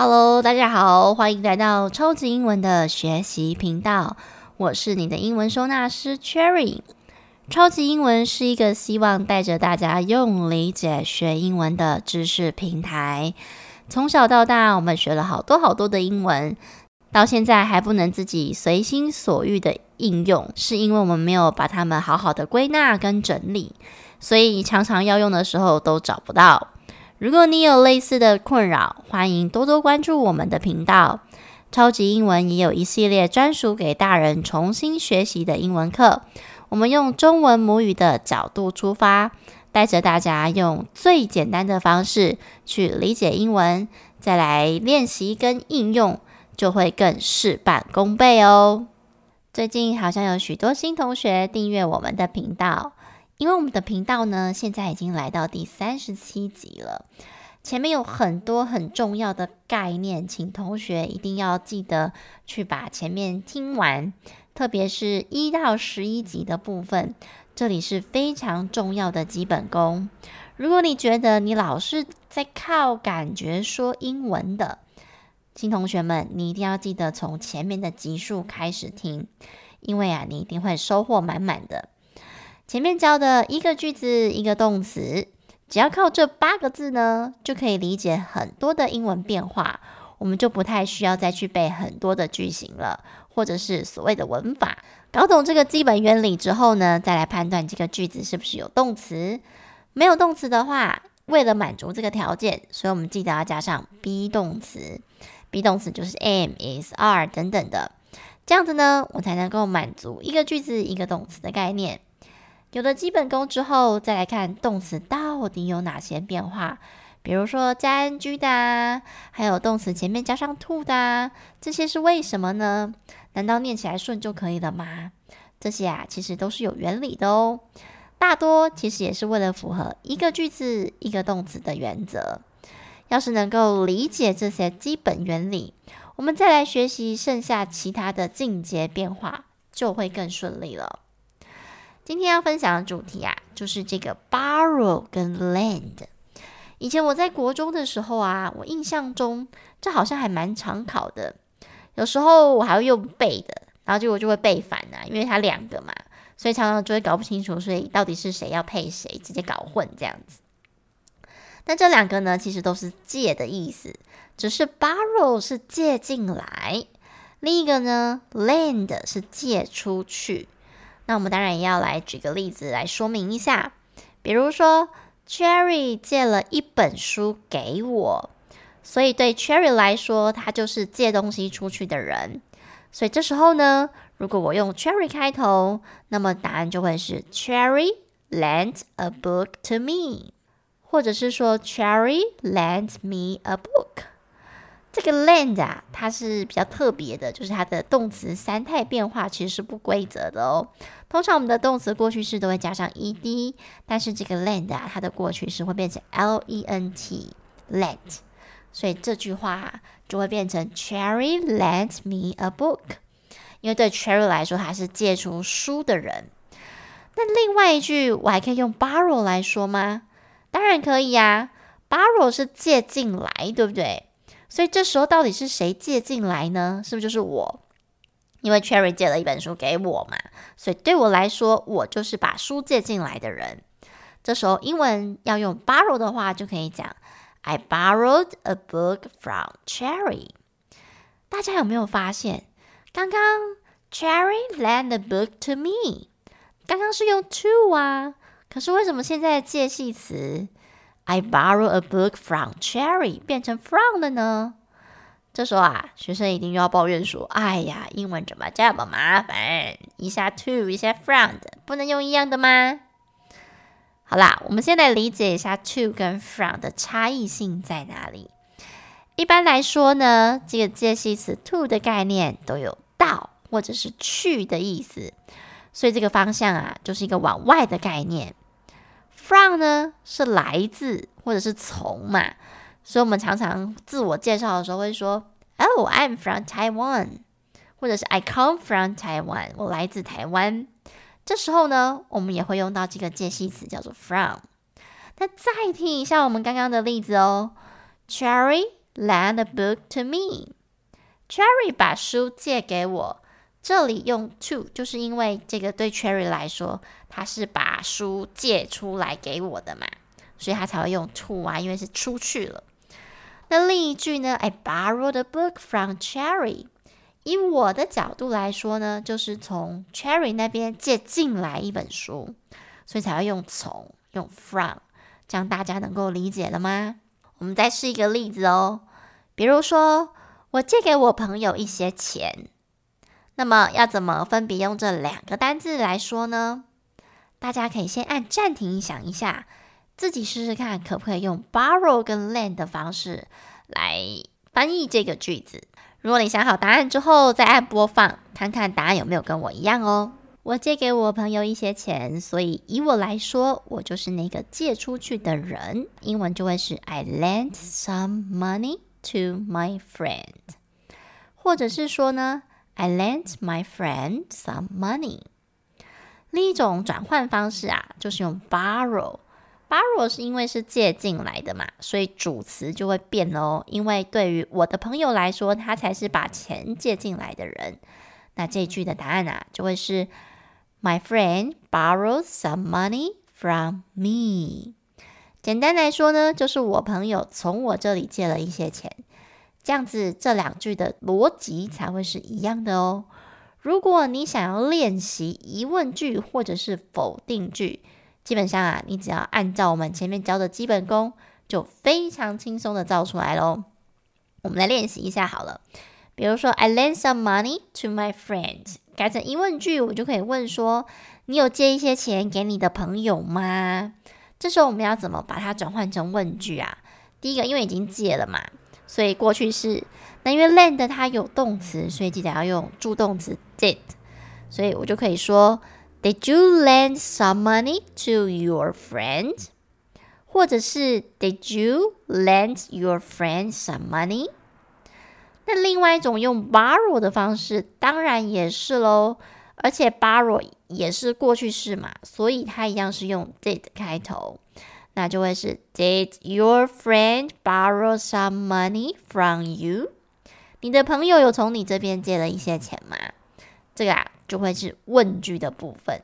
Hello，大家好，欢迎来到超级英文的学习频道。我是你的英文收纳师 Cherry。超级英文是一个希望带着大家用理解学英文的知识平台。从小到大，我们学了好多好多的英文，到现在还不能自己随心所欲的应用，是因为我们没有把它们好好的归纳跟整理，所以常常要用的时候都找不到。如果你有类似的困扰，欢迎多多关注我们的频道。超级英文也有一系列专属给大人重新学习的英文课。我们用中文母语的角度出发，带着大家用最简单的方式去理解英文，再来练习跟应用，就会更事半功倍哦。最近好像有许多新同学订阅我们的频道。因为我们的频道呢，现在已经来到第三十七集了，前面有很多很重要的概念，请同学一定要记得去把前面听完，特别是一到十一集的部分，这里是非常重要的基本功。如果你觉得你老是在靠感觉说英文的，新同学们，你一定要记得从前面的集数开始听，因为啊，你一定会收获满满的。前面教的一个句子一个动词，只要靠这八个字呢，就可以理解很多的英文变化。我们就不太需要再去背很多的句型了，或者是所谓的文法。搞懂这个基本原理之后呢，再来判断这个句子是不是有动词。没有动词的话，为了满足这个条件，所以我们记得要加上 be 动词。be 动词就是 am、is、are 等等的，这样子呢，我才能够满足一个句子一个动词的概念。有了基本功之后，再来看动词到底有哪些变化。比如说加 ing 的啊，还有动词前面加上 to 的啊，这些是为什么呢？难道念起来顺就可以了吗？这些啊，其实都是有原理的哦。大多其实也是为了符合一个句子一个动词的原则。要是能够理解这些基本原理，我们再来学习剩下其他的进阶变化，就会更顺利了。今天要分享的主题啊，就是这个 borrow 跟 lend。以前我在国中的时候啊，我印象中这好像还蛮常考的，有时候我还会用背的，然后结果就会背反啊，因为它两个嘛，所以常常就会搞不清楚，所以到底是谁要配谁，直接搞混这样子。那这两个呢，其实都是借的意思，只是 borrow 是借进来，另一个呢，lend 是借出去。那我们当然也要来举个例子来说明一下，比如说 Cherry 借了一本书给我，所以对 Cherry 来说，他就是借东西出去的人。所以这时候呢，如果我用 Cherry 开头，那么答案就会是 Cherry lent a book to me，或者是说 Cherry lent me a book。这个 lend 啊，它是比较特别的，就是它的动词三态变化其实是不规则的哦。通常我们的动词过去式都会加上 ed，但是这个 lend 啊，它的过去式会变成 lent，lent，所以这句话就会变成 Cherry lent me a book，因为对 Cherry 来说，他是借出书的人。那另外一句，我还可以用 borrow 来说吗？当然可以呀，borrow 是借进来，对不对？所以这时候到底是谁借进来呢？是不是就是我？因为 Cherry 借了一本书给我嘛，所以对我来说，我就是把书借进来的人。这时候英文要用 borrow 的话，就可以讲 I borrowed a book from Cherry。大家有没有发现，刚刚 Cherry lent a book to me，刚刚是用 to 啊，可是为什么现在的介系词？I borrow a book from Cherry，变成 from 了呢？这时候啊，学生一定又要抱怨说：“哎呀，英文怎么这么麻烦？一下 to，一下 from 的，不能用一样的吗？”好啦，我们先来理解一下 to 跟 from 的差异性在哪里。一般来说呢，这个介系词 to 的概念都有到或者是去的意思，所以这个方向啊，就是一个往外的概念。From 呢是来自或者是从嘛，所以我们常常自我介绍的时候会说，Oh, I'm from Taiwan，或者是 I come from Taiwan，我来自台湾。这时候呢，我们也会用到这个介系词叫做 from。那再听一下我们刚刚的例子哦，Cherry lend a book to me. Cherry 把书借给我。这里用 to，就是因为这个对 Cherry 来说，他是把书借出来给我的嘛，所以他才会用 to 啊，因为是出去了。那另一句呢？I borrowed a book from Cherry。以我的角度来说呢，就是从 Cherry 那边借进来一本书，所以才会用从，用 from，这样大家能够理解了吗？我们再试一个例子哦，比如说我借给我朋友一些钱。那么要怎么分别用这两个单字来说呢？大家可以先按暂停想一下，自己试试看可不可以用 borrow 跟 lend 的方式来翻译这个句子。如果你想好答案之后，再按播放，看看答案有没有跟我一样哦。我借给我朋友一些钱，所以以我来说，我就是那个借出去的人。英文就会是 I lent some money to my friend，或者是说呢？I lent my friend some money。另一种转换方式啊，就是用 borrow。borrow 是因为是借进来的嘛，所以主词就会变哦。因为对于我的朋友来说，他才是把钱借进来的人。那这句的答案啊，就会是 My friend borrowed some money from me。简单来说呢，就是我朋友从我这里借了一些钱。这样子，这两句的逻辑才会是一样的哦。如果你想要练习疑问句或者是否定句，基本上啊，你只要按照我们前面教的基本功，就非常轻松的造出来喽。我们来练习一下好了。比如说，I lend some money to my friend，改成疑问句，我就可以问说：你有借一些钱给你的朋友吗？这时候我们要怎么把它转换成问句啊？第一个，因为已经借了嘛。所以过去式，那因为 lend 它有动词，所以记得要用助动词 did。所以我就可以说，Did you lend some money to your friend？或者是 Did you lend your friend some money？那另外一种用 borrow 的方式，当然也是喽。而且 borrow 也是过去式嘛，所以它一样是用 did 开头。那就会是 Did your friend borrow some money from you？你的朋友有从你这边借了一些钱吗？这个啊，就会是问句的部分。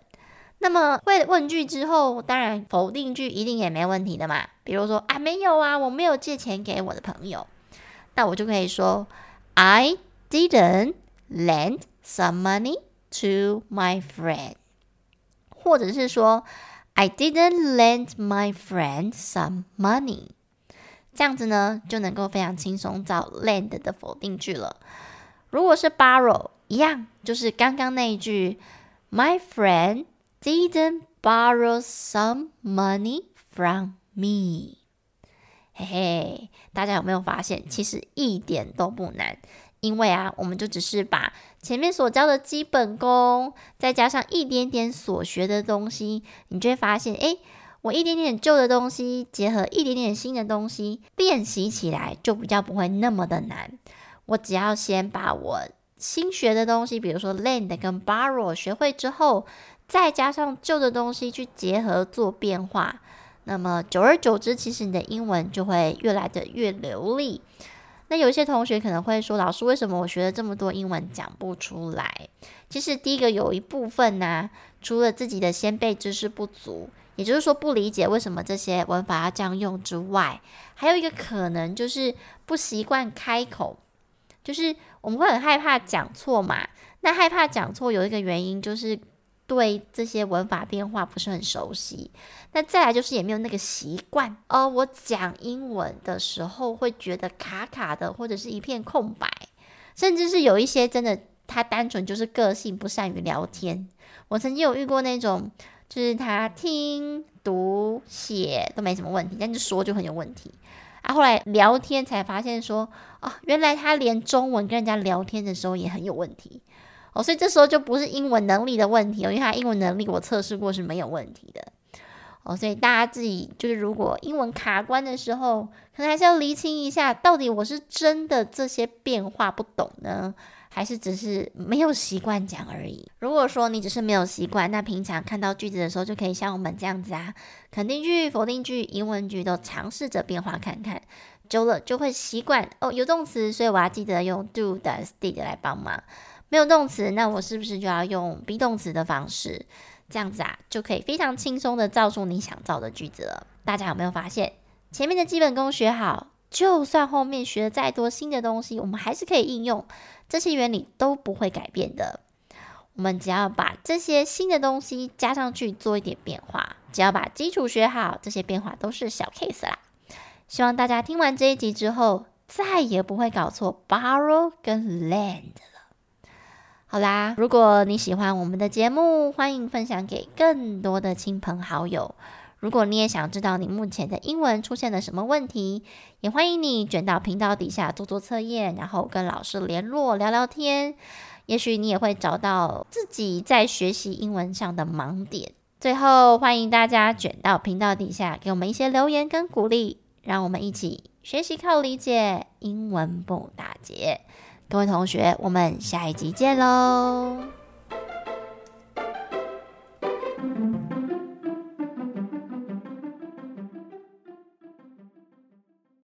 那么会问句之后，当然否定句一定也没问题的嘛。比如说啊，没有啊，我没有借钱给我的朋友。那我就可以说 I didn't lend some money to my friend，或者是说。I didn't lend my friend some money。这样子呢，就能够非常轻松造 lend 的否定句了。如果是 borrow，一样，就是刚刚那一句，My friend didn't borrow some money from me。嘿嘿，大家有没有发现，其实一点都不难。因为啊，我们就只是把前面所教的基本功，再加上一点点所学的东西，你就会发现，诶，我一点点旧的东西结合一点点新的东西，练习起来就比较不会那么的难。我只要先把我新学的东西，比如说 lend 跟 borrow 学会之后，再加上旧的东西去结合做变化，那么久而久之，其实你的英文就会越来的越流利。那有一些同学可能会说：“老师，为什么我学了这么多英文讲不出来？”其实第一个有一部分呢、除了自己的先辈知识不足，也就是说不理解为什么这些文法要这样用之外，还有一个可能就是不习惯开口，就是我们会很害怕讲错嘛。那害怕讲错有一个原因就是。对这些文法变化不是很熟悉，那再来就是也没有那个习惯哦。我讲英文的时候会觉得卡卡的，或者是一片空白，甚至是有一些真的他单纯就是个性不善于聊天。我曾经有遇过那种，就是他听读写都没什么问题，但是说就很有问题啊。后来聊天才发现说，哦，原来他连中文跟人家聊天的时候也很有问题。哦，所以这时候就不是英文能力的问题哦，因为他英文能力我测试过是没有问题的。哦，所以大家自己就是如果英文卡关的时候，可能还是要厘清一下，到底我是真的这些变化不懂呢，还是只是没有习惯讲而已。如果说你只是没有习惯，那平常看到句子的时候就可以像我们这样子啊，肯定句、否定句、疑问句都尝试着变化看看。久了就会习惯哦。有动词，所以我要记得用 do、does、did 来帮忙。没有动词，那我是不是就要用 be 动词的方式？这样子啊，就可以非常轻松的造出你想造的句子了。大家有没有发现，前面的基本功学好，就算后面学了再多新的东西，我们还是可以应用，这些原理都不会改变的。我们只要把这些新的东西加上去，做一点变化，只要把基础学好，这些变化都是小 case 啦。希望大家听完这一集之后，再也不会搞错 borrow 跟 lend。好啦，如果你喜欢我们的节目，欢迎分享给更多的亲朋好友。如果你也想知道你目前的英文出现了什么问题，也欢迎你卷到频道底下做做测验，然后跟老师联络聊聊天。也许你也会找到自己在学习英文上的盲点。最后，欢迎大家卷到频道底下给我们一些留言跟鼓励，让我们一起学习靠理解，英文不打结。各位同学，我们下一集见喽！